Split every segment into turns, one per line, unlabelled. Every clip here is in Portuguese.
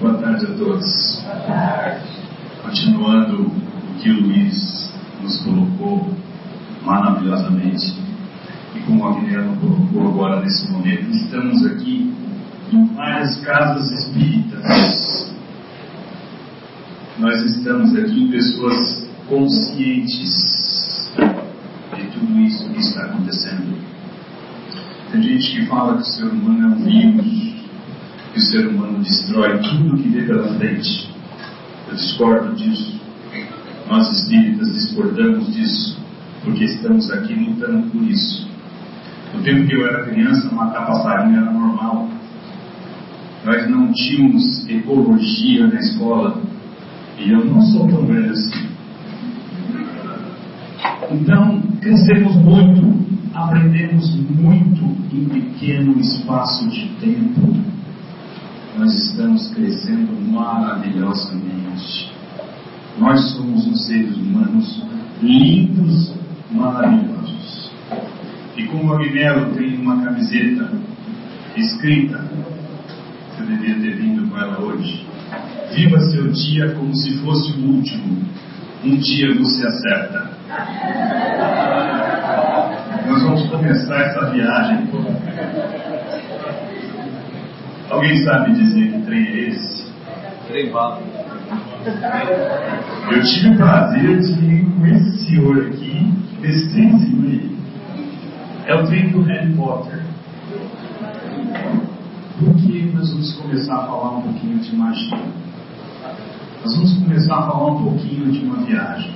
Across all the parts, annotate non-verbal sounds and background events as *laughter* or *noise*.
Boa tarde a todos. Continuando o que o Luiz nos colocou maravilhosamente, e como a Guilherme colocou agora nesse momento, estamos aqui em várias casas espíritas. Nós estamos aqui em pessoas conscientes de tudo isso que está acontecendo. Tem gente que fala que o ser humano é um vírus, que o ser humano destrói tudo que vê pela frente. Eu discordo disso. Nós espíritas discordamos disso, porque estamos aqui lutando por isso. No tempo que eu era criança, matar passarinho era normal. Nós não tínhamos ecologia na escola. E eu não sou tão velho assim. Então, crescemos muito, aprendemos muito em pequeno espaço de tempo. Nós estamos crescendo maravilhosamente. Nós somos os seres humanos lindos, maravilhosos. E como a Agnello tem uma camiseta escrita, você deveria ter vindo com ela hoje. Viva seu dia como se fosse o último. Um dia você acerta. Nós vamos começar essa viagem. Alguém sabe dizer que trem é esse?
Trem bala.
Eu tive o prazer de com esse senhor aqui, esse trenzinho aí. É o trem do Harry Potter. Porque nós vamos começar a falar um pouquinho de magia. Nós vamos começar a falar um pouquinho de uma viagem.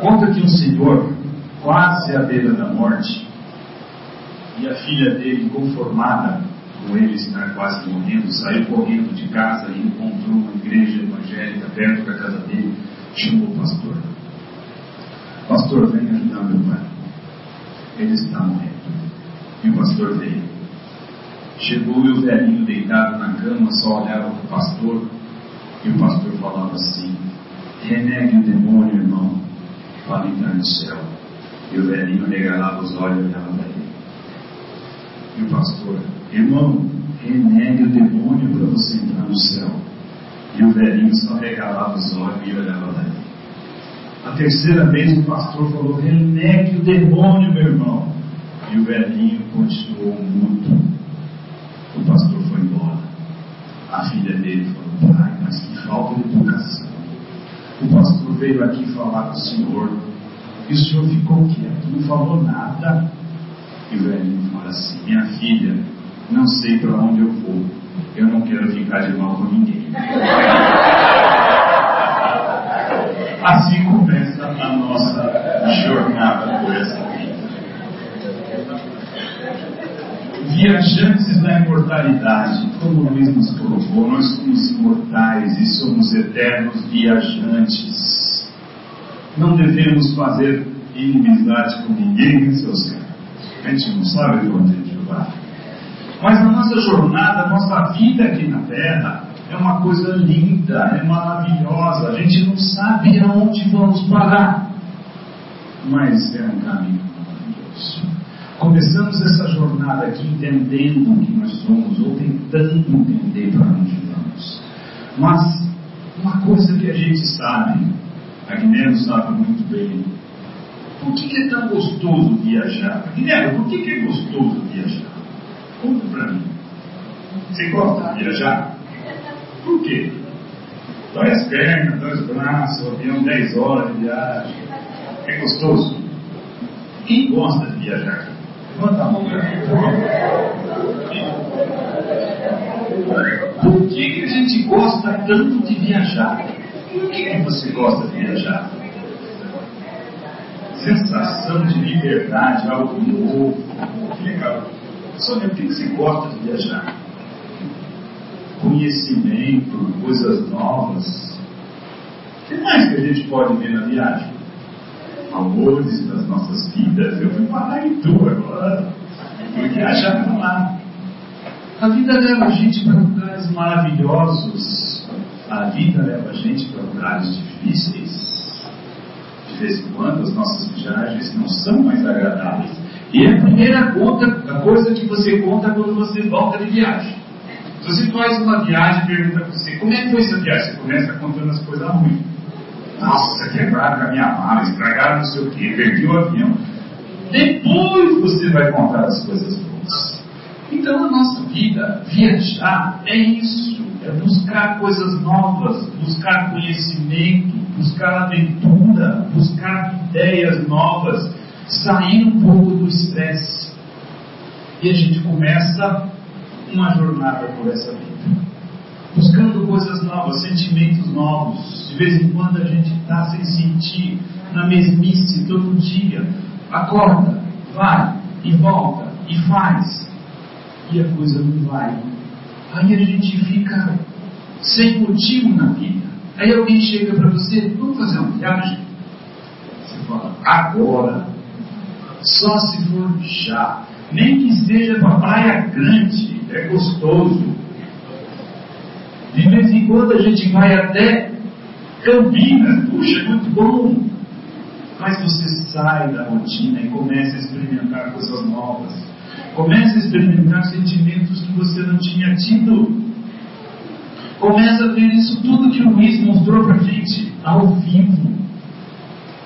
Conta que um senhor, quase à beira da morte, e a filha dele, inconformada com ele estar quase morrendo, saiu correndo de casa e encontrou uma igreja evangélica perto da casa dele, chamou o pastor. Pastor, vem ajudar meu pai. Ele está morrendo. E o pastor veio. Chegou e o velhinho deitado na cama só olhava para o pastor e o pastor falava assim: renegue o demônio, irmão, para entrar no céu. E o velhinho regalava os olhos e olhava para ele. E o pastor, irmão, renegue o demônio para você entrar no céu. E o velhinho só regalava os olhos e olhava ele. A terceira vez o pastor falou: renegue o demônio, meu irmão. E o velhinho continuou mudo. O pastor foi embora. A filha dele falou: pai, mas que falta de educação. O pastor veio aqui falar com o senhor. E o senhor ficou quieto, não falou nada. E o velhinho fala assim: Minha filha, não sei para onde eu vou. Eu não quero ficar de mal com ninguém. Assim começa a nossa jornada por essa vida. Viajantes da imortalidade, como o Luiz nos colocou, nós somos imortais e somos eternos viajantes. Não devemos fazer inimizade com ninguém, seus caras? A gente não sabe para onde a gente vai. Mas a nossa jornada, a nossa vida aqui na Terra é uma coisa linda, é maravilhosa. A gente não sabe aonde vamos parar, mas é um caminho maravilhoso. Começamos essa jornada aqui entendendo que nós somos, ou tentando entender para onde vamos. Mas uma coisa que a gente sabe, a Guilherme sabe muito bem, por que, que é tão gostoso viajar? Guilherme, por que, que é gostoso viajar? Conta para mim. Você gosta de viajar? Por quê? Dói as pernas, dói os braços, o avião 10 horas de viagem. É gostoso? Quem gosta de viajar? Levanta a mão para Por que, que a gente gosta tanto de viajar? Por que, que você gosta de viajar? Sensação de liberdade, algo novo. Que legal. Sônia, por que, você gosta de viajar? Conhecimento, coisas novas. O que mais que a gente pode ver na viagem? Amores das nossas vidas. Eu fui parar em tu agora. Fui viajar para lá. A vida leva a gente para lugares maravilhosos. A vida leva a gente para lugares difíceis. Vez em quando as nossas viagens não são mais agradáveis. E é a primeira conta, a coisa que você conta quando você volta de viagem. Se você faz uma viagem pergunta para você, como é que foi essa viagem? Você começa contando as coisas ruins. Nossa, quebraram a minha mala, estragaram não sei o quê, perdi o avião. Depois você vai contar as coisas boas. Então, a nossa vida, viajar, é isso. É buscar coisas novas, buscar conhecimento, buscar aventura, buscar ideias novas, sair um pouco do estresse. E a gente começa uma jornada por essa vida. Buscando coisas novas, sentimentos novos. De vez em quando a gente está sem sentir, na mesmice todo dia. Acorda, vai e volta e faz. E a coisa não vai. Aí a gente fica sem motivo na vida. Aí alguém chega para você, vamos fazer uma viagem? Você fala, agora. Só se for já. Nem que seja para Praia Grande, é gostoso. De vez em quando a gente vai até Campinas, puxa, é muito bom. Mas você sai da rotina e começa a experimentar coisas novas. Começa a experimentar sentimentos que você não tinha tido. Começa a ver isso tudo que o Luiz mostrou para a gente ao vivo.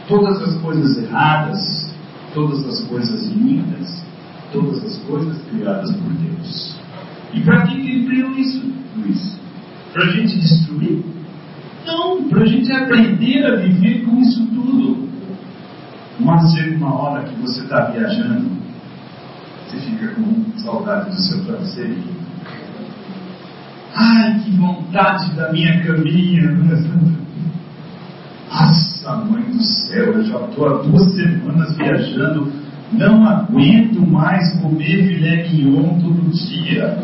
Todas as coisas erradas, todas as coisas lindas, todas as coisas criadas por Deus. E para que ele criou isso, Luiz? Para a gente destruir? Não, para a gente aprender a viver com isso tudo. Mas chega uma hora que você está viajando, você fica com saudade do seu travesseiro. Ai, que vontade da minha caminha. Nossa, mãe do céu, eu já estou há duas semanas viajando não aguento mais comer filé mignon todo dia.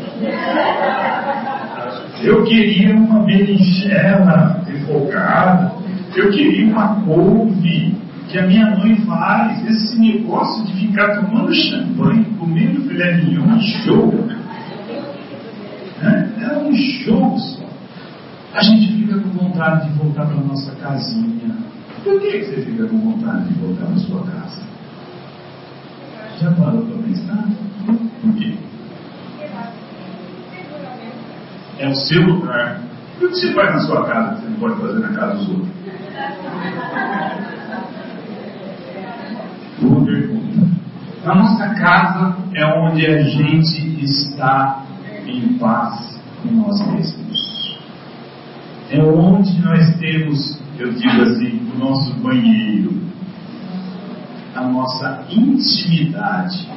Eu queria uma berinjela refogada. Eu queria uma couve que a minha mãe faz. Esse negócio de ficar tomando champanhe, comendo filé mignon, show. É, é um show só. A gente fica com vontade de voltar para nossa casinha. Por que você fica com vontade de voltar para sua casa? Já parou para pensar? Por quê? É o seu lugar. E o que você faz na sua casa que você não pode fazer na casa dos outros? Boa pergunta. A nossa casa é onde a gente está em paz com nós mesmos. É onde nós temos, eu digo assim, o nosso banheiro, a nossa intimidade.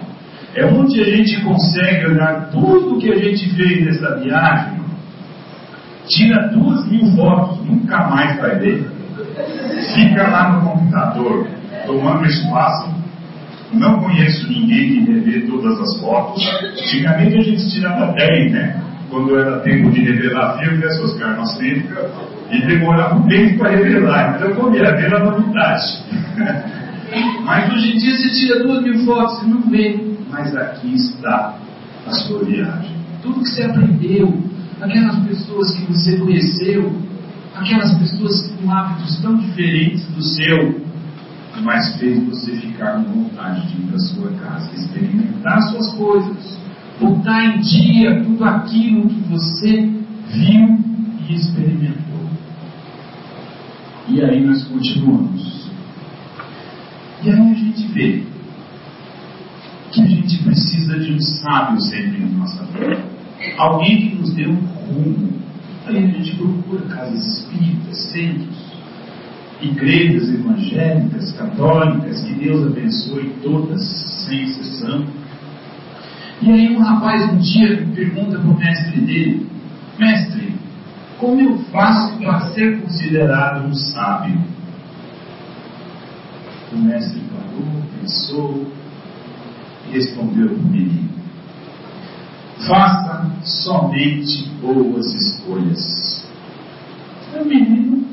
É onde a gente consegue olhar tudo que a gente fez nessa viagem, tira duas mil fotos, nunca mais vai ver, fica lá no computador, tomando espaço. Não conheço ninguém que revê todas as fotos. Antigamente a gente tirava 10, né? Quando era tempo de revelar filme, Oscar? Nosso tempo, e demorava um tempo para revelar. Então, como ia ver a novidade. Mas hoje em dia você tira duas mil fotos e não vê. Mas aqui está a sua viagem. Tudo que você aprendeu, aquelas pessoas que você conheceu, aquelas pessoas com hábitos tão diferentes do seu, mas fez você ficar com vontade de ir para sua casa, experimentar suas coisas, botar em dia tudo aquilo que você viu e experimentou. E aí nós continuamos. E aí a gente vê que a gente precisa de um sábio sempre na nossa vida. Alguém que nos dê um rumo. Aí a gente procura casas espíritas, centros, igrejas evangélicas, católicas, que Deus abençoe todas, sem exceção. E aí um rapaz um dia pergunta para o mestre dele, mestre, como eu faço para ser considerado um sábio? O mestre parou, pensou e respondeu para o menino: Faça somente boas escolhas. O menino,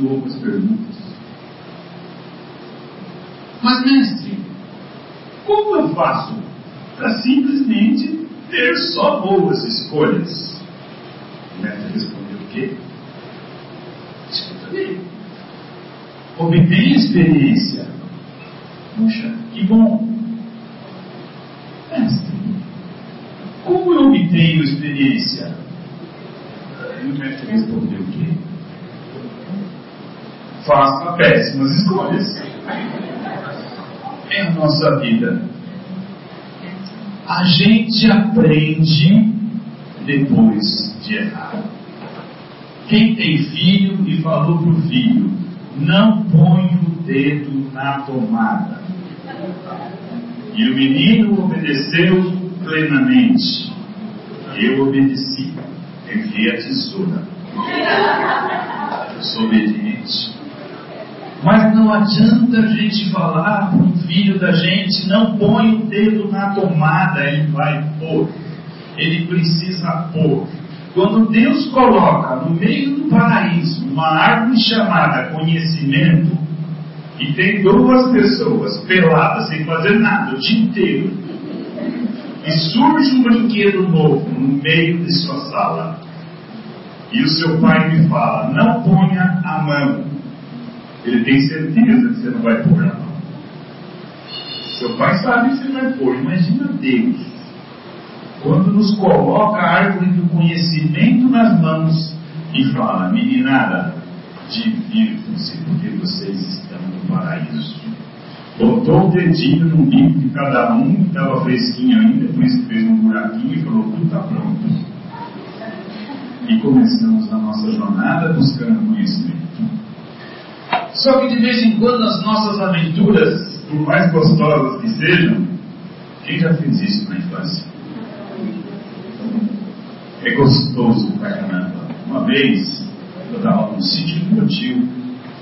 continuou com as perguntas. Mas, mestre, como eu faço para simplesmente ter só boas escolhas? O mestre respondeu: O quê? Escuta bem obtém experiência. Puxa, que bom. Mestre, obtenho experiência? E o mestre respondeu o quê? Faça péssimas escolhas. É a nossa vida. A gente aprende depois de errar. Quem tem filho e falou para o filho, não põe o dedo na tomada. E o menino obedeceu plenamente. Eu obedeci. Enviei a tesoura. Eu sou obediente. Mas não adianta a gente falar para um filho da gente, não põe o dedo na tomada, ele vai pôr. Ele precisa pôr. Quando Deus coloca no meio do paraíso uma árvore chamada conhecimento, e tem duas pessoas peladas sem fazer nada o dia inteiro, e surge um brinquedo novo no meio de sua sala, e o seu pai me fala: não ponha a mão. Ele tem certeza que você não vai pôr a mão. Seu pai sabe que você vai pôr. Imagina Deus. Quando nos coloca a árvore do conhecimento nas mãos e fala: meninada, divirtam-se porque vocês estão no paraíso. Botou o dedinho no bico de cada um, que estava fresquinho ainda, por isso fez um buraquinho e falou: tudo está pronto e começamos a nossa jornada buscando conhecimento. Só que de vez em quando as nossas aventuras, por mais gostosas que sejam, quem já fez isso na infância? É gostoso pra caramba. Uma vez, eu estava no sítio do meu tio,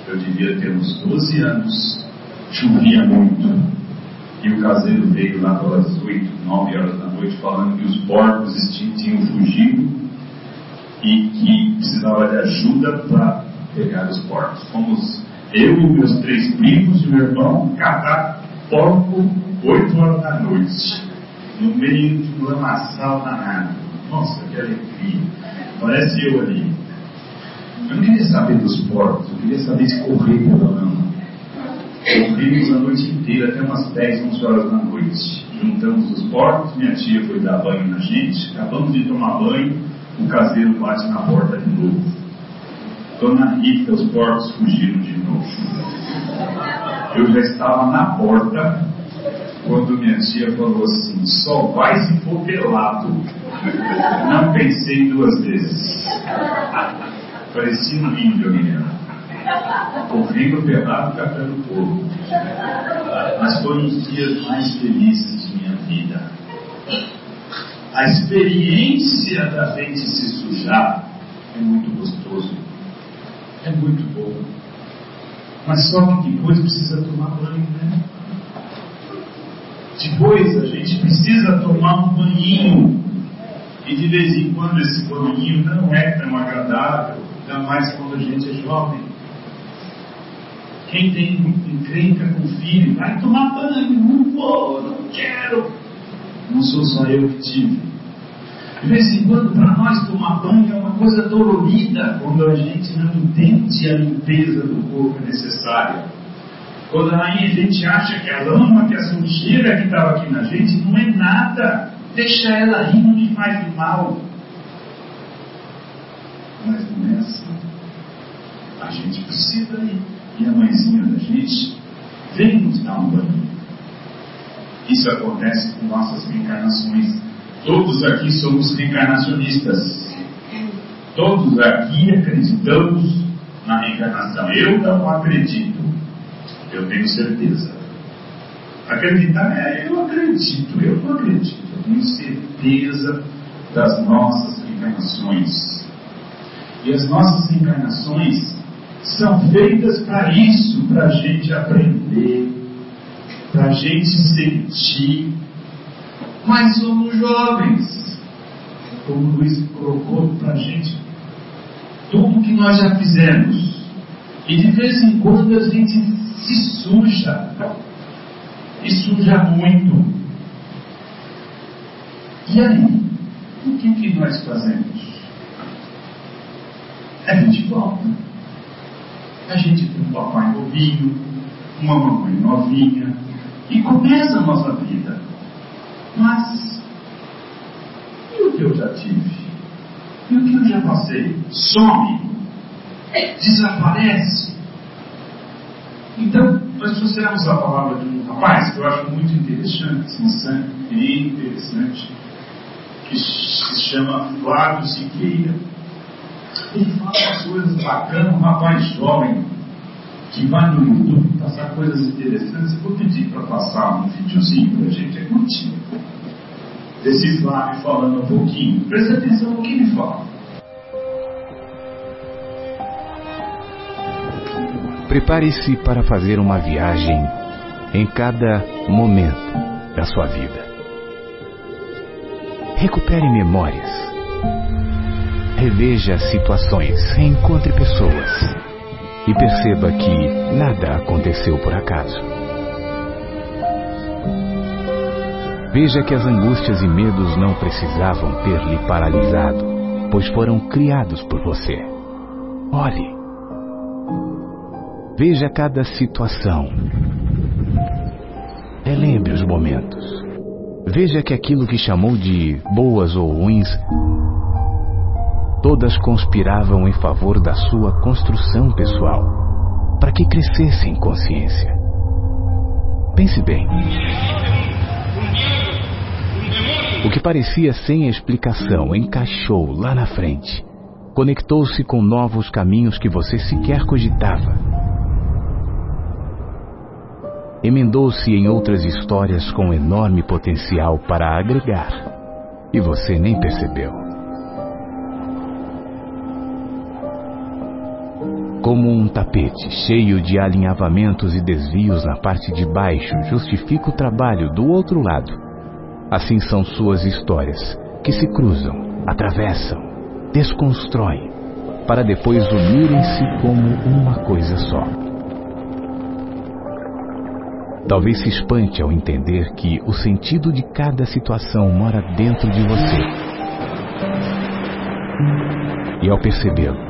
eu devia ter uns 12 anos, chovia muito, e o caseiro veio lá pelas 8, 9 horas da noite falando que os porcos tinham fugido e que precisava de ajuda para pegar os porcos. Fomos eu e meus três primos e meu irmão catar porco 8 horas da noite, no meio de um lamaçal danado. Nossa, que alegria! Parece eu ali. Eu não queria saber dos porcos, eu queria saber se correr pela lama. Corrimos a noite inteira, até umas 10, 11 horas da noite. Juntamos os porcos, minha tia foi dar banho na gente, acabamos de tomar banho, o caseiro bate na porta de novo. Dona Rita, os porcos fugiram de novo. Eu já estava na porta quando minha tia falou assim: só vai se for pelado. Não pensei duas vezes. Parecia um índio, menina. Correndo pelado, catando fogo. Mas foram os dias mais felizes de minha vida a experiência da gente se sujar é muito gostoso, é muito bom. Mas só que depois precisa tomar banho, né? Depois a gente precisa tomar um banhinho. E de vez em quando esse banhinho não é tão agradável, ainda mais quando a gente é jovem. Quem tem encrenca com o filho, vai tomar banho, não vou, não quero. Não sou só eu que tive. De vez em quando, para nós, tomar banho é uma coisa dolorida quando a gente não entende a limpeza do corpo necessária. Quando aí a gente acha que a lama, que a sujeira que estava aqui na gente não é nada, deixa ela aí, não me faz mal. Mas não é assim. A gente precisa ir. E a mãezinha da gente vem nos dar um banho. Isso acontece com nossas reencarnações. Todos aqui somos reencarnacionistas. Todos aqui acreditamos na reencarnação. Eu não acredito. Eu tenho certeza. Acreditar é eu acredito, eu não acredito. Eu tenho certeza das nossas reencarnações. E as nossas reencarnações são feitas para isso, para a gente aprender, para a gente sentir mas somos jovens. Como o Luiz colocou para a gente, tudo que nós já fizemos. E de vez em quando a gente se suja. E suja muito. E aí? O que, que nós fazemos? A gente volta. A gente tem um papai novinho, uma mamãe novinha, e começa a nossa vida. Mas, e o que eu já tive e o que eu já passei some, desaparece. Então, nós trouxemos a palavra de um rapaz que eu acho muito interessante, bem interessante, que se chama Flávio Siqueira. Ele fala umas coisas bacanas, um rapaz jovem que vai no YouTube passar coisas interessantes. Eu vou pedir para passar um videozinho para a gente, é curtinho. Desse Flávio falando um pouquinho. Preste atenção no que ele fala.
Prepare-se para fazer uma viagem em cada momento da sua vida. Recupere memórias. Reveja situações, reencontre pessoas e perceba que nada aconteceu por acaso. Veja que as angústias e medos não precisavam ter lhe paralisado, pois foram criados por você. Olhe. Veja cada situação. Relembre os momentos. Veja que aquilo que chamou de boas ou ruins todas conspiravam em favor da sua construção pessoal, para que crescesse em consciência. Pense bem. O que parecia sem explicação encaixou lá na frente, conectou-se com novos caminhos que você sequer cogitava. Emendou-se em outras histórias com enorme potencial para agregar, e você nem percebeu. Como um tapete cheio de alinhavamentos e desvios na parte de baixo justifica o trabalho do outro lado. Assim são suas histórias, que se cruzam, atravessam, desconstroem, para depois unirem-se como uma coisa só. Talvez se espante ao entender que o sentido de cada situação mora dentro de você. E ao percebê-lo,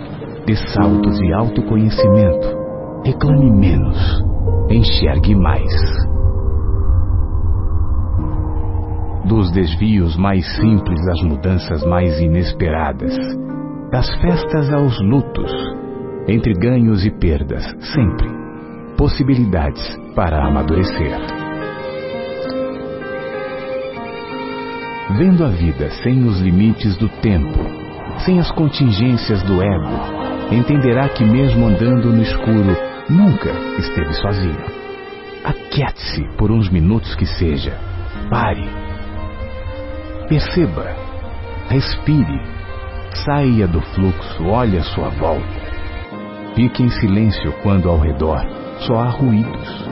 Dê saltos e autoconhecimento. Reclame menos. Enxergue mais. Dos desvios mais simples às mudanças mais inesperadas. Das festas aos lutos. Entre ganhos e perdas, sempre. Possibilidades para amadurecer. Vendo a vida sem os limites do tempo, sem as contingências do ego, entenderá que, mesmo andando no escuro, nunca esteve sozinho. Aquiete-se por uns minutos que seja. Pare. Perceba. Respire. Saia do fluxo, olhe à sua volta. Fique em silêncio quando ao redor só há ruídos.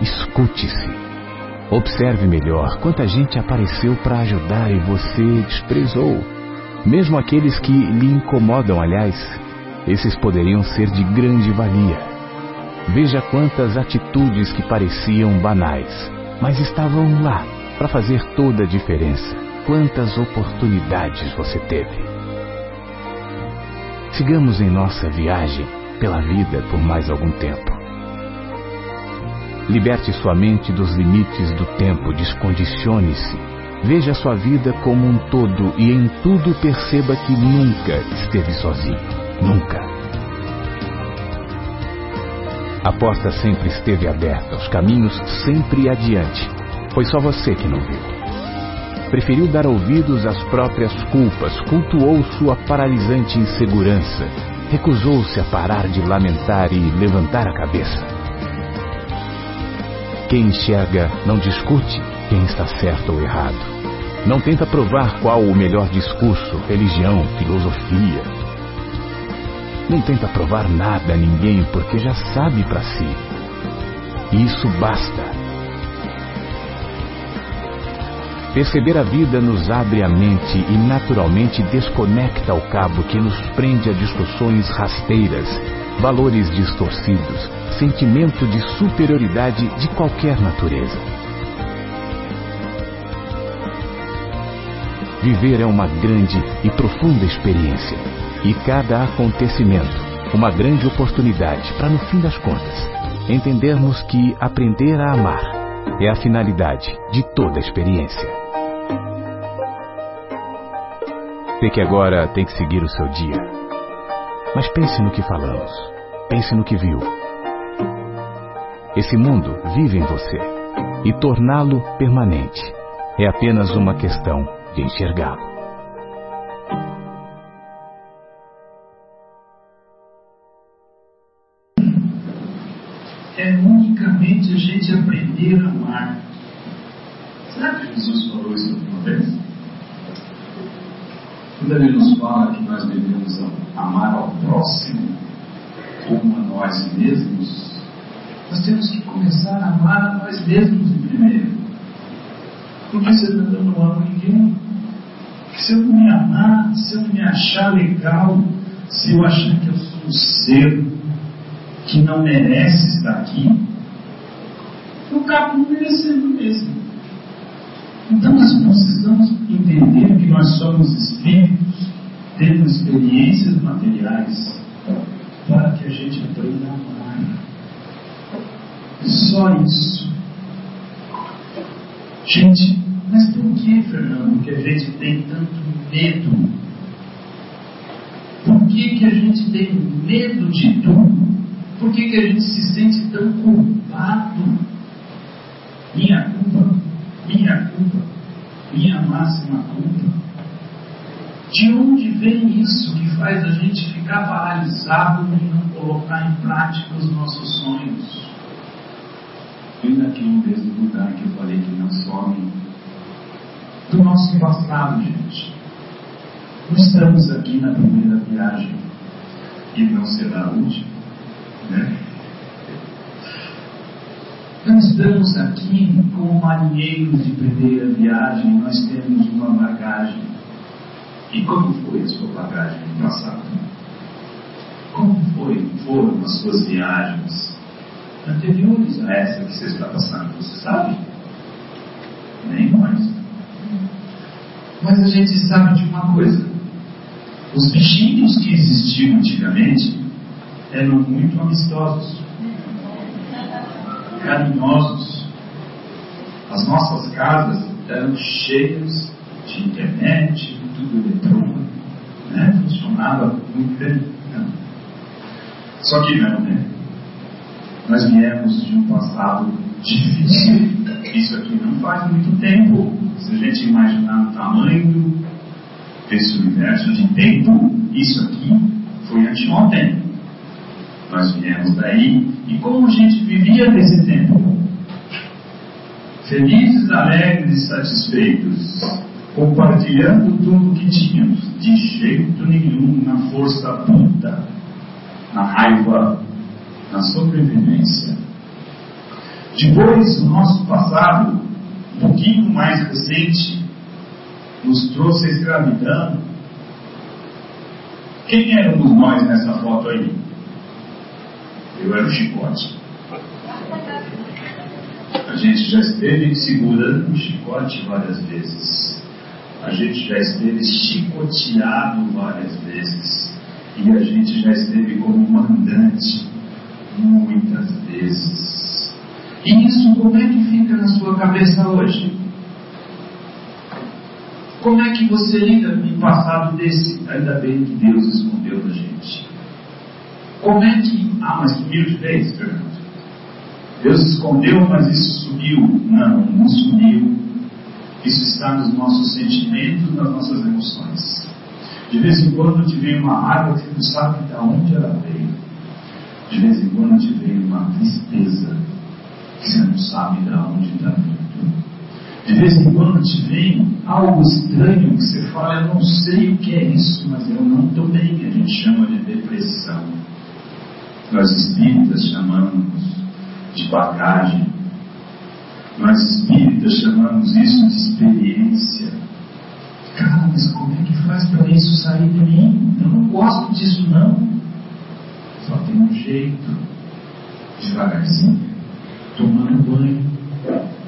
Escute-se. Observe melhor quanta gente apareceu para ajudar e você desprezou. Mesmo aqueles que lhe incomodam, aliás, esses poderiam ser de grande valia. Veja quantas atitudes que pareciam banais, mas estavam lá para fazer toda a diferença. Quantas oportunidades você teve. Sigamos em nossa viagem pela vida por mais algum tempo. Liberte sua mente dos limites do tempo, descondicione-se Veja sua vida como um todo e em tudo perceba que nunca esteve sozinho. Nunca. A porta sempre esteve aberta, os caminhos sempre adiante. Foi só você que não viu. Preferiu dar ouvidos às próprias culpas, cultuou sua paralisante insegurança, recusou-se a parar de lamentar e levantar a cabeça. Quem enxerga não discute quem está certo ou errado. Não tenta provar qual o melhor discurso, religião, filosofia. Não tenta provar nada a ninguém porque já sabe para si. Isso basta. Perceber a vida nos abre a mente e naturalmente desconecta o cabo que nos prende a discussões rasteiras, valores distorcidos, sentimento de superioridade de qualquer natureza. Viver é uma grande e profunda experiência. E cada acontecimento, uma grande oportunidade para, no fim das contas, entendermos que aprender a amar é a finalidade de toda experiência. Sei que agora tem que seguir o seu dia. Mas pense no que falamos. Pense no que viu. Esse mundo vive em você. E torná-lo permanente é apenas uma questão de enxergá-lo.
É unicamente a gente aprender a amar. Será que Jesus falou isso alguma vez? Quando ele nos fala que nós devemos amar ao próximo como a nós mesmos, nós temos que começar a amar a nós mesmos em primeiro. Porque senão eu não amo ninguém. Se eu não me amar, se eu não me achar legal, se eu achar que eu sou um ser que não merece estar aqui, eu acabo merecendo mesmo. Então nós precisamos entender que nós somos espíritos, tendo experiências materiais, para que a gente aprenda a amar. Só isso. Gente, mas por que, Fernando, que a gente tem tanto medo? Por que, que a gente tem medo de tudo? Por que, que a gente se sente tão culpado? Minha culpa, minha culpa, minha máxima culpa. De onde vem isso que faz a gente ficar paralisado e não colocar em prática os nossos sonhos? Vem daquele mesmo lugar que eu falei que não some do nosso passado, gente. Não estamos aqui na primeira viagem e não será a última. Né? Nós estamos aqui como marinheiros de primeira viagem, nós temos uma bagagem. E como foi a sua bagagem no passado? Como foi, foram as suas viagens anteriores a essa que você está passando? Você sabe? Nem nós. Mas a gente sabe de uma coisa: os bichinhos que existiam antigamente eram muito amistosos, carinhosos. As nossas casas eram cheias de internet, tudo eletrônico, né? funcionava muito bem. Só que não, né? Nós viemos de um passado difícil. Isso aqui não faz muito tempo. Se a gente imaginar o tamanho desse universo de tempo, isso aqui foi anteontem. Nós viemos daí e como a gente vivia nesse tempo? Felizes, alegres satisfeitos, compartilhando tudo que tínhamos, de jeito nenhum na força bruta, na raiva, na sobrevivência. Depois, o nosso passado, um pouquinho mais recente, nos trouxe a escravidão. Quem éramos nós nessa foto aí? Eu era o chicote. A gente já esteve segurando o chicote várias vezes. A gente já esteve chicoteado várias vezes. E a gente já esteve como mandante muitas vezes. E isso como é que fica na sua cabeça hoje? Como é que você lida um passado desse? Ainda bem que Deus escondeu da gente. Como é que. Ah, mas sumiu de vez? Pergunta. Deus escondeu, mas isso sumiu. Não, não sumiu. Isso está nos nossos sentimentos, nas nossas emoções. De vez em quando te vem uma água que não sabe de onde ela veio. De vez em quando te vem uma tristeza você não sabe de onde está vindo. De vez em quando te vem algo estranho que você fala, eu não sei o que é isso, mas eu não estou bem. A gente chama de depressão. Nós espíritas chamamos de bagagem. Nós espíritas chamamos isso de experiência. Cara, mas como é que faz para isso sair de mim? Eu não gosto disso não. Só tem um jeito. Devagarzinho. Tomando banho.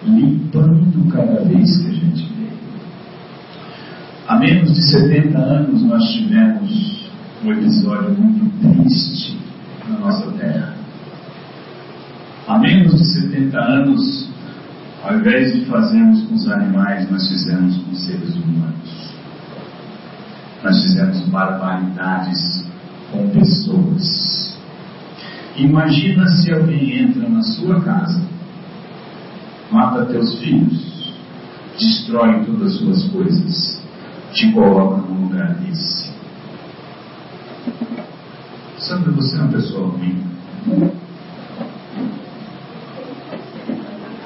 Limpando cada vez que a gente vê. Há menos de 70 anos nós tivemos um episódio muito triste na nossa terra. Há menos de 70 anos, ao invés de fazermos com os animais, nós fizemos com os seres humanos. nós fizemos barbaridades com pessoas. Imagina se alguém entra na sua casa, mata teus filhos, destrói todas as suas coisas, te coloca num lugar desse. Sandra, você é uma pessoa ruim.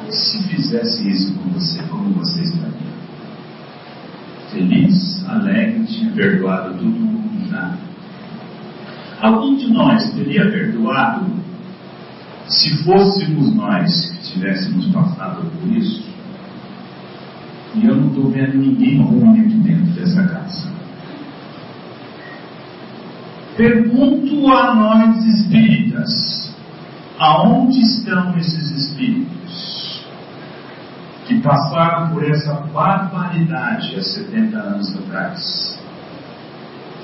Se fizesse isso com você, como você estaria? Feliz, alegre, tinha perdoado já. Alguém de nós teria perdoado se fôssemos nós que tivéssemos passado por isso? E eu não estou vendo ninguém ruim aqui dentro dessa casa. Pergunto a nós espíritas: aonde estão esses espíritos que passaram por essa barbaridade há 70 anos atrás?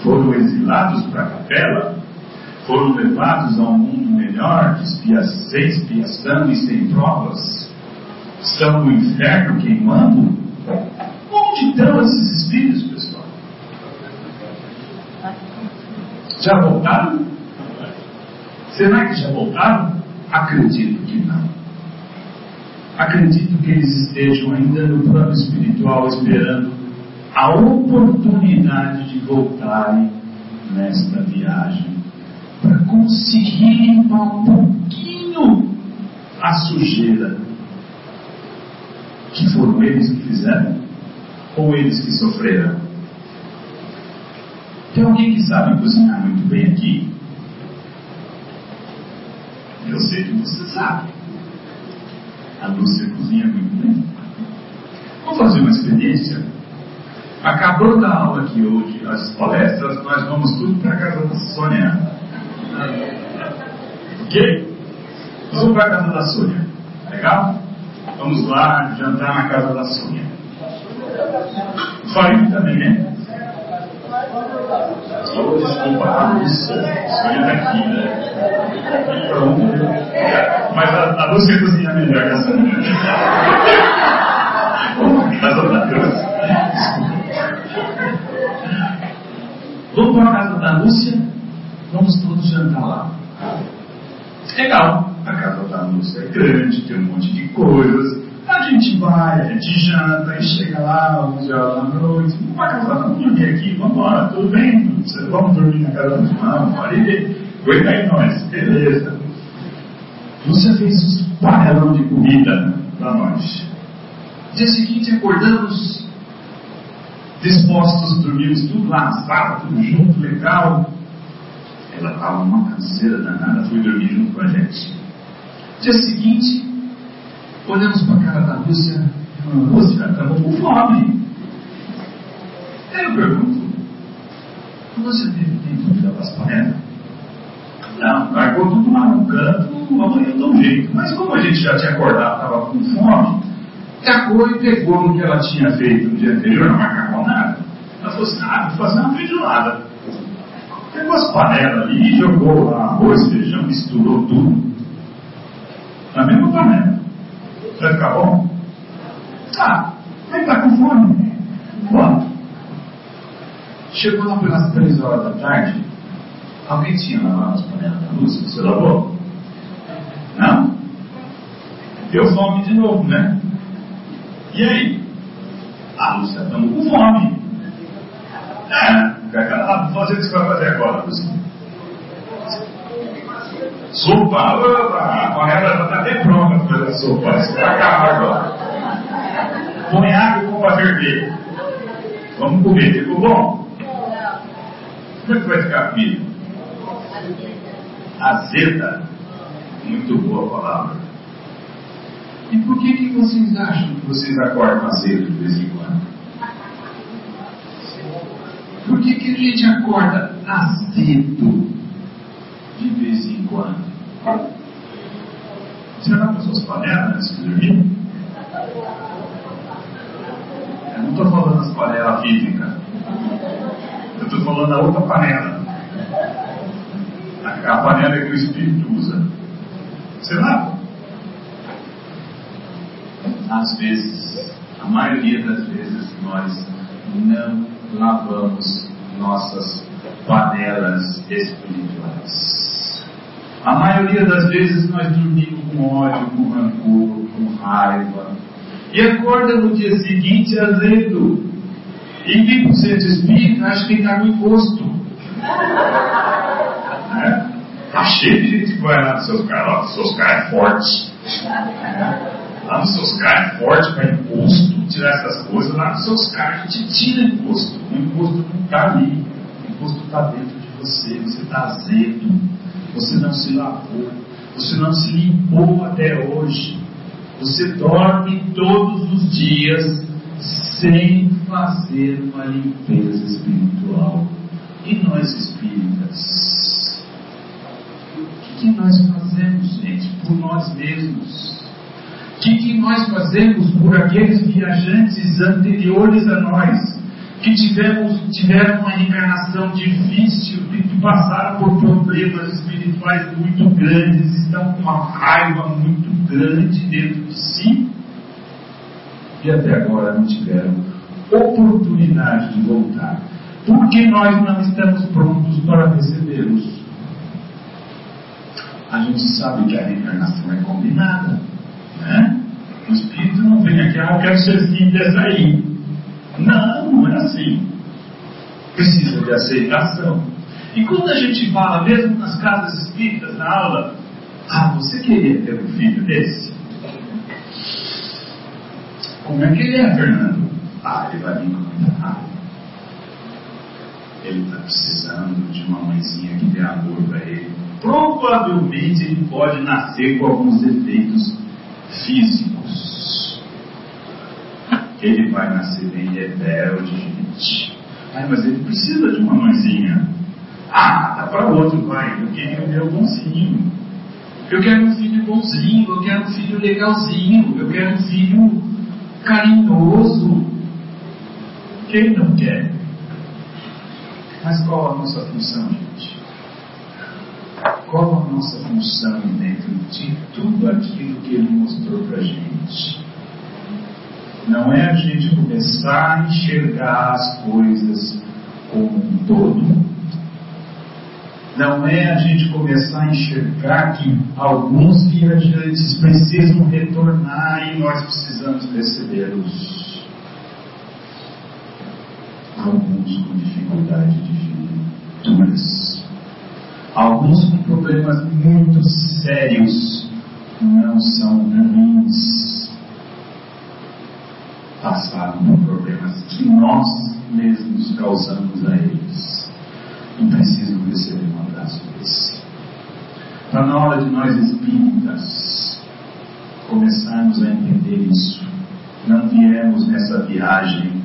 Foram exilados para a capela? Foram levados a um mundo melhor, de expiação e sem provas? Estão no inferno queimando? Onde estão esses espíritos, pessoal? Já voltaram? Será que já voltaram? Acredito que não. Acredito que eles estejam ainda no plano espiritual esperando a oportunidade de voltarem nesta viagem conseguir limpar um pouquinho a sujeira que foram eles que fizeram ou eles que sofreram. Tem alguém que sabe cozinhar muito bem aqui? Eu sei que você sabe. A Lúcia cozinha muito bem. Vamos fazer uma experiência? Acabando a aula aqui hoje, as palestras, nós vamos tudo para casa da Sônia. Ok? Vamos para a casa da Sônia. Legal? Vamos lá jantar na casa da Sônia. Farinha também, né? Oh, desculpa, a Lúcia. Sônia está aqui, né? Pronto. Mas a, a Lúcia cozinha melhor que a Sônia. A casa da Lúcia. Vamos para a casa da Lúcia. Vamos todos jantar lá. Legal. A casa da Lúcia é grande, tem um monte de coisas. A gente vai, a gente janta, e chega lá, 11 horas da noite. Vamos para casa, vamos dormir aqui, vamos embora, tudo bem? Vamos dormir na casa do irmão, pode aguenta aí nós, beleza. Lúcia fez um panelão de comida para nós. Dia seguinte acordamos, dispostos, dormimos tudo lá tudo junto, legal. Ela estava uma canseira danada, foi dormir junto com a gente. Dia seguinte, olhamos para a cara da Lúcia e Lúcia, estamos com fome. Aí eu pergunto, você teve tempo de lavar as? Não, largou tudo lá no canto, amanhã eu dou um jeito. Mas como a gente já tinha acordado, estava com fome, cagou e pegou no que ela tinha feito no dia anterior, uma macarronada. Ela falou assim, ah, vou fazer uma feijoada. Pegou as panelas ali e jogou arroz, feijão, misturou tudo. Na mesma panela. Vai ficar bom? Ah, mas tá com fome. Bom. Chegou lá pelas três horas da tarde, alguém tinha lavado as panelas da luz? Você lavou? Não? Deu fome de novo, né? E aí? Ah, Lúcia, estamos com fome. É, vou fazer o que você vai fazer agora. Sopa, opa, a já está até pronta para fazer a sopa. Você vai acabar agora. Põe água põe para ferver. Vamos comer, ficou bom? Como é que vai ficar a comida? Azeda. Muito boa a palavra. E por que, que vocês acham que vocês acordam azedo de vez em quando? Por que, que a gente acorda azedo de vez em quando? Você lava as suas panelas antes de dormir? Eu não estou falando das panelas físicas. Eu estou falando da outra panela. A, a panela que o Espírito usa. Você lava? Às vezes, a maioria das vezes, nós não lavamos nossas panelas espirituais. A maioria das vezes nós dormimos com ódio, com rancor, com raiva, e acorda no dia seguinte azedo. E para o centro espírita, acha que está no imposto. *laughs* É? Tá cheio de gente que vai lá nos seus caras, seus caras é fortes. *laughs* Lá nos seus caras é forte para imposto, tirar essas coisas, lá nos seus a gente tira imposto. O imposto não está ali, o imposto está dentro de você, você está azedo, você não se lavou, você não se limpou até hoje. Você dorme todos os dias sem fazer uma limpeza espiritual. E nós espíritas? O que nós fazemos, gente, por nós mesmos? O que, nós fazemos por aqueles viajantes anteriores a nós? que tivemos, tiveram uma reencarnação difícil, que passaram por problemas espirituais muito grandes, estão com uma raiva muito grande dentro de si e até agora não tiveram oportunidade de voltar. Porque nós não estamos prontos para recebê-los. A gente sabe que a reencarnação é combinada. Né? O espírito não vem aqui, ah, eu quero ser assim dessa aí. Não, não é assim. Precisa de aceitação. E quando a gente fala, mesmo nas casas espíritas, na aula, ah, você queria ter um filho desse? Como é que ele é, Fernando? Ah, ele vai vir com muita raiva. Ele está precisando de uma mãezinha que dê amor para ele. Provavelmente ele pode nascer com alguns defeitos físicos ele vai nascer bem rebelde, gente. Ai, mas ele precisa de uma mãezinha. Ah, dá para outro, vai. Eu quero o meu bonzinho. Eu quero um filho bonzinho, eu quero um filho legalzinho, eu quero um filho carinhoso. Quem não quer? Mas qual a nossa função, gente? Qual a nossa função dentro de tudo aquilo que ele mostrou para gente? não é a gente começar a enxergar as coisas como um todo, não é a gente começar a enxergar que alguns viajantes precisam retornar e nós precisamos recebê-los. Alguns com dificuldade de alguns com problemas muito sérios, não são ruins passaram por problemas que nós mesmos causamos a eles. Não precisam receber um abraço desse. Está na hora de nós espíritas começarmos a entender isso. Não viemos nessa viagem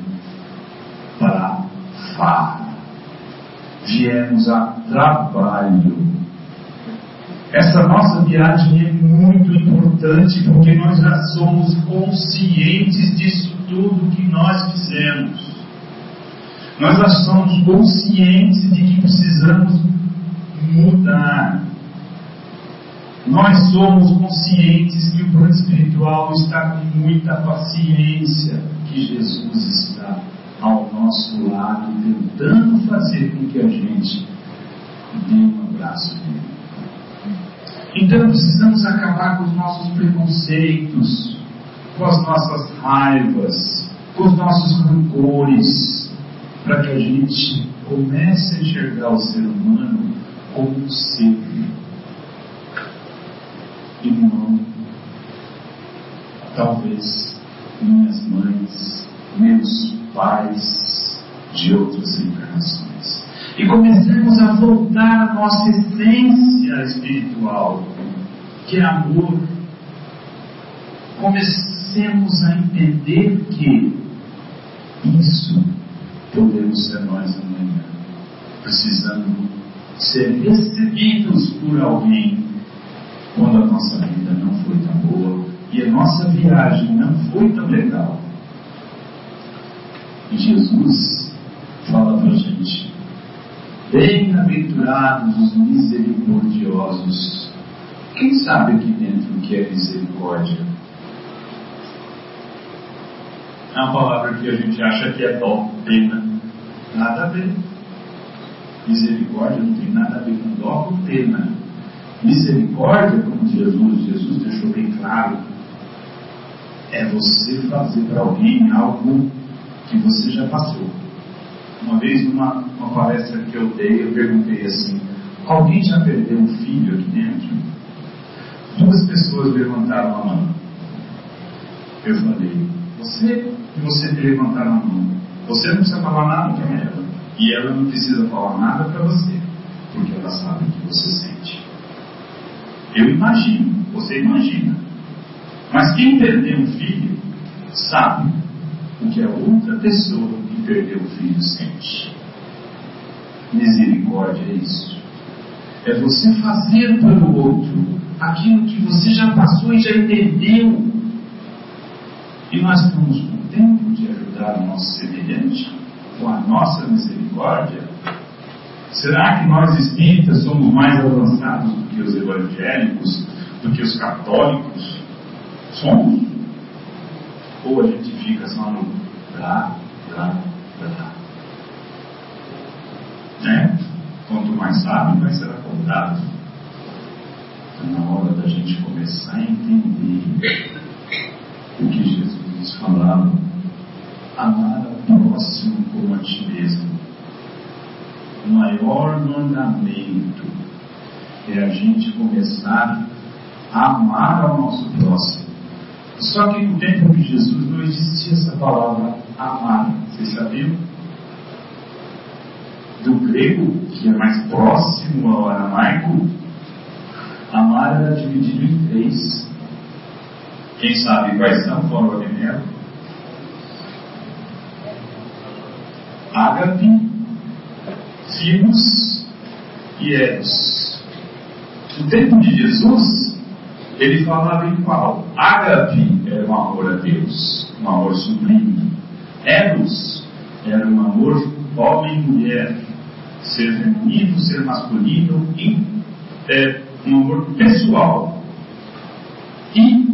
para farra. Viemos a trabalho essa nossa viagem é muito importante porque nós já somos conscientes disso tudo que nós fizemos. Nós já somos conscientes de que precisamos mudar. Nós somos conscientes que o plano espiritual está com muita paciência, que Jesus está ao nosso lado, tentando fazer com que a gente dê um abraço dele. Então precisamos acabar com os nossos preconceitos, com as nossas raivas, com os nossos rancores, para que a gente comece a enxergar o ser humano como um ser não, talvez, minhas mães, meus pais de outras encarnações e comecemos a voltar à nossa essência espiritual, que é amor. Comecemos a entender que isso podemos ser nós amanhã, precisando ser recebidos por alguém quando a nossa vida não foi tão boa e a nossa viagem não foi tão legal. E Jesus fala para a gente: Bem-aventurados os misericordiosos. Quem sabe aqui dentro o que é misericórdia? É uma palavra que a gente acha que é dó, pena. Nada a ver. Misericórdia não tem nada a ver com dó com pena. Misericórdia, como Jesus, Jesus deixou bem claro, é você fazer para alguém algo que você já passou. Uma vez, numa uma palestra que eu dei, eu perguntei assim: alguém já perdeu um filho aqui dentro? Duas pessoas levantaram a mão. Eu falei: você e você que levantaram a mão, você não precisa falar nada para ela. E ela não precisa falar nada para você, porque ela sabe o que você sente. Eu imagino, você imagina. Mas quem perdeu um filho sabe o que a outra pessoa que perdeu o filho sente. Misericórdia é isso. É você fazer pelo outro aquilo que você já passou e já entendeu. E nós estamos com tempo de ajudar o nosso semelhante com a nossa misericórdia. Será que nós espíritas somos mais avançados do que os evangélicos, do que os católicos? Somos? Ou a gente fica só no blá, blá, blá? Né? Quanto mais sabe, mais será contado. Então, na hora da gente começar a entender o que Jesus falava, amar ao próximo como a ti mesmo. O maior mandamento é a gente começar a amar ao nosso próximo. Só que no tempo de Jesus não existia essa palavra amar. Vocês sabiam? Do grego, que é mais próximo ao aramaico, amar era dividido em três. Quem sabe quais são, fora o alimento? Ágape, e Eros. No tempo de Jesus, ele falava em qual? Ágape era um amor a Deus, um amor sublime. Eros era um amor homem e mulher, ser feminino, ser masculino, e, é, um amor pessoal. E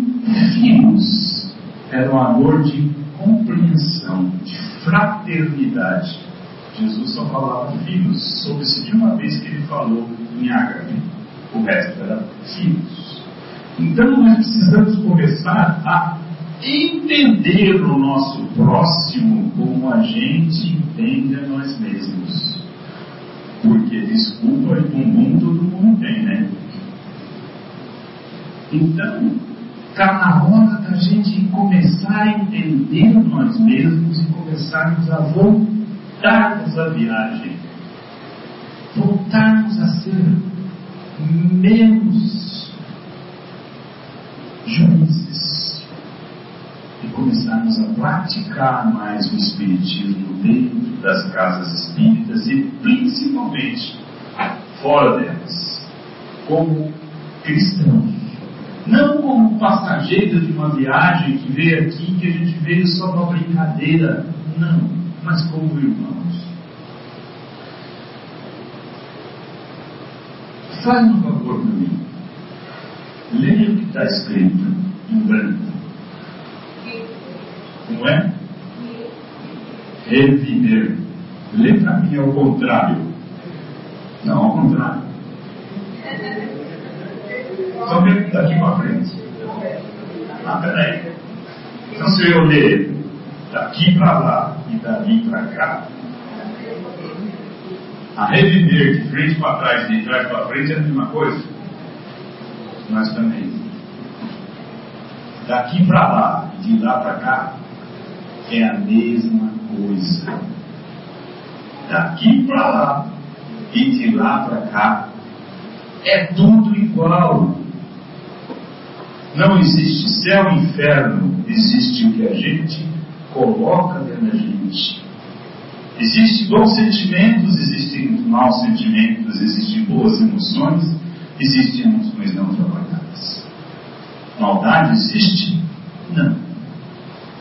Filos era um amor de compreensão, de fraternidade. Jesus só falava filhos, soube-se de uma vez que ele falou em ágape, o resto era filhos. Então nós precisamos começar a entender o nosso próximo como a gente entende a nós mesmos. Porque desculpa e bumbum todo mundo tem, né? Então, está na hora da gente começar a entender nós mesmos e começarmos a voltarmos à viagem. Voltarmos a ser menos juízes e começarmos a praticar mais o Espiritismo dentro das casas espíritas e principalmente fora delas, como cristãos. Não como passageiros de uma viagem que veio aqui, que a gente veio só para brincadeira. Não, mas como irmãos. Faz um favor para mim. Leia o que está escrito em branco. Não é? Reviver. Lê para mim ao contrário. Não, ao contrário. Só ver daqui para frente. Ah, peraí. Então se eu ler daqui para lá e dali para cá, a reviver de frente para trás e de trás para frente é a mesma coisa? Nós também. Daqui para lá e de lá para cá é a mesma coisa. Daqui para lá e de lá para cá é tudo igual. Não existe céu e inferno, existe o que a gente coloca dentro da gente. Existem bons sentimentos, existem maus sentimentos, existem boas emoções, existem emoções não trabalhadas. Maldade existe? Não.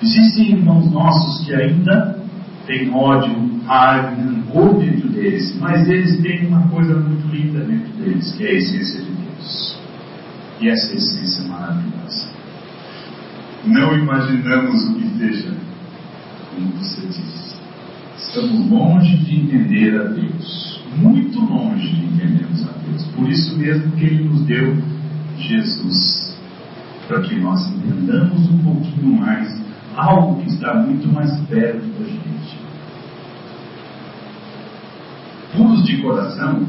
Existem irmãos nossos que ainda têm ódio, raiva, rancor dentro deles, mas eles têm uma coisa muito linda dentro deles, que é a essência de Deus. E essa essência maravilhosa. Não imaginamos o que seja, como você disse. Estamos longe de entender a Deus. Muito longe de entendermos a Deus. Por isso mesmo que Ele nos deu Jesus. Para que nós entendamos um pouquinho mais algo que está muito mais perto da gente. Puros de coração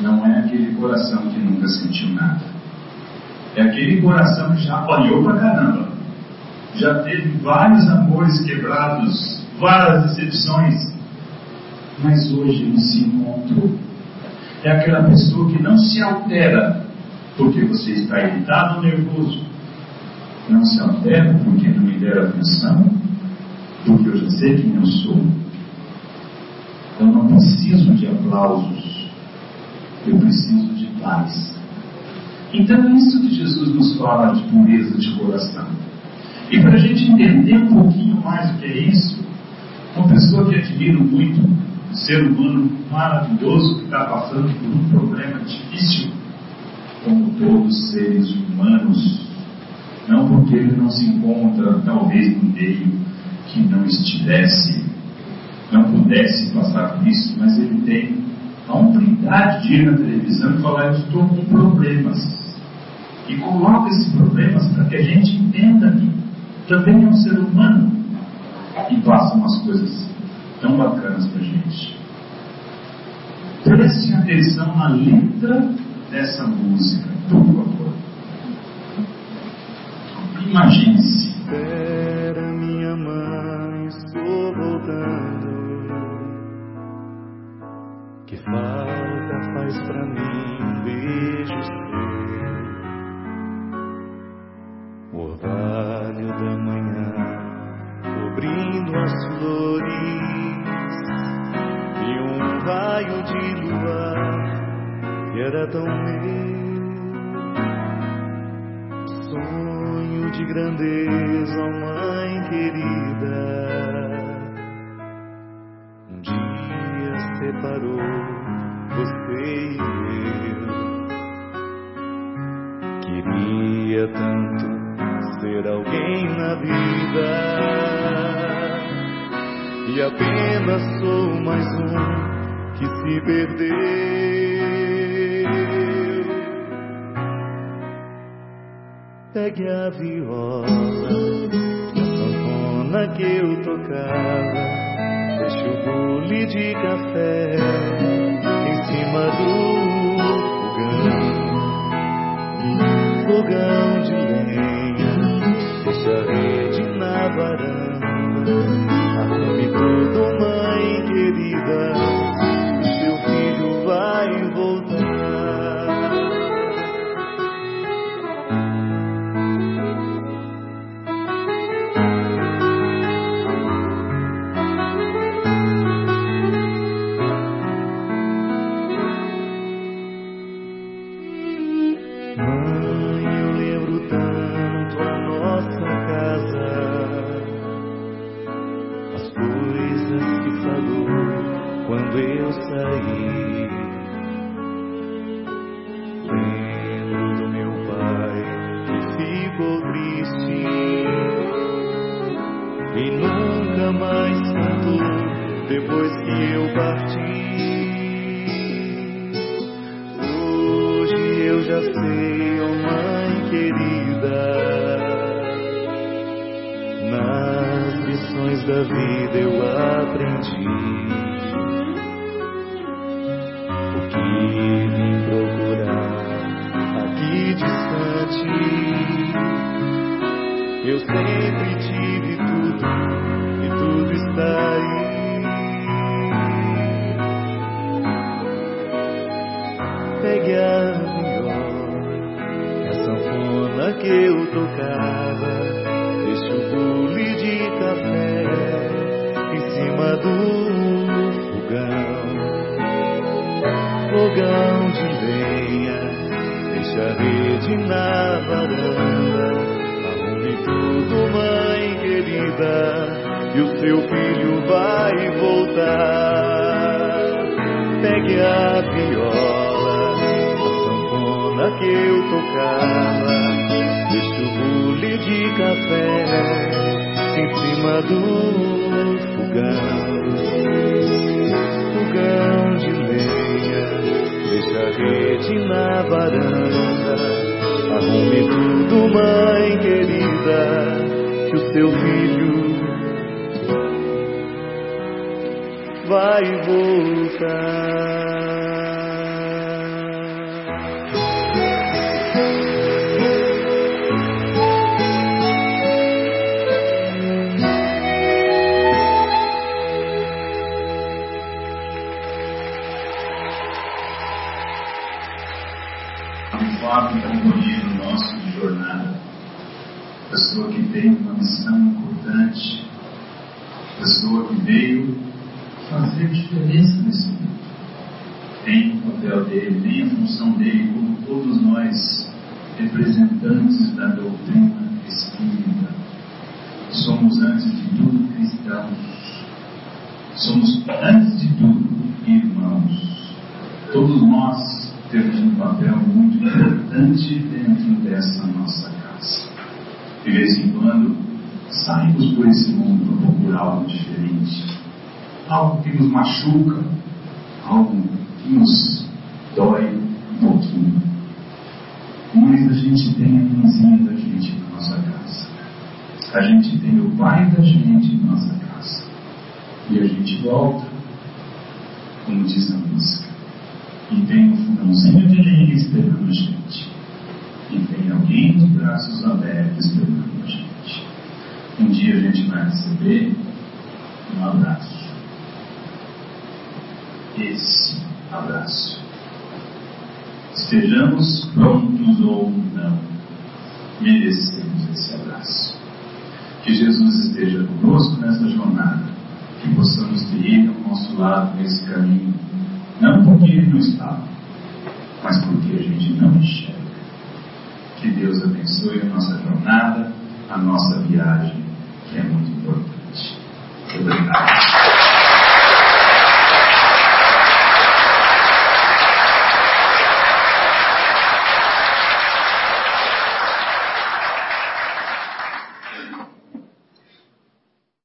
não é aquele coração que nunca sentiu nada. É aquele coração que já apanhou pra caramba. Já teve vários amores quebrados, várias decepções. Mas hoje ele se encontrou. É aquela pessoa que não se altera porque você está irritado ou nervoso. Não se altera porque não me deram atenção, porque eu já sei quem eu sou. Eu não preciso de aplausos, eu preciso de paz. Então é isso que Jesus nos fala de pureza de coração. E para a gente entender um pouquinho mais o que é isso, uma pessoa que admiro muito, um ser humano maravilhoso que está passando por um problema difícil, como todos os seres humanos, não porque ele não se encontra talvez no meio que não estivesse, não pudesse passar por isso, mas ele tem a hombridade de ir na televisão e falar: Eu estou com problemas. E coloca esses problemas para que a gente entenda que também é um ser humano e passa umas coisas tão bacanas para gente. Preste atenção na letra dessa música, por favor. Imagine-se.
Tão meu. Sonho de grandeza, mãe querida. Um dia separou você e eu. Queria tanto ser alguém na vida. E apenas sou mais um que se perdeu. Pegue a viola, a sanfona que eu tocava. Deixe o bule de café em cima do fogão. Fogão de lenha, deixa a rede na varanda. Arrume tudo, mãe querida. Na varanda, arrume tudo, mãe querida, e o seu filho vai voltar. Pegue a viola, a sanfona que eu tocava, deixe o bule de café em cima do fogão, fogão de lenha, deixa a rede na varanda, arrume tudo, mãe querida, que o seu filho vai voltar.
Somos, antes de tudo, irmãos. Todos nós temos um papel muito importante dentro dessa nossa de vez em quando, saímos por esse mundo para procurar algo diferente, algo que nos machuca, algo que nos dói um pouquinho. Mas a gente tem a mãezinha da gente na nossa casa. A gente tem o pai da gente na nossa casa. E a gente volta, como diz a música. E tem um fogãozinho de lenha esperando a gente e tem alguém de braços abertos esperando a gente. Um dia a gente vai receber um abraço. Esse abraço. Estejamos prontos ou não, merecemos esse abraço. Que Jesus esteja conosco nessa jornada, que possamos ter Ele ao nosso lado nesse caminho, não porque Ele não está, mas porque a gente não enxerga. Que Deus abençoe a nossa jornada, a nossa viagem, que é muito importante. Obrigado.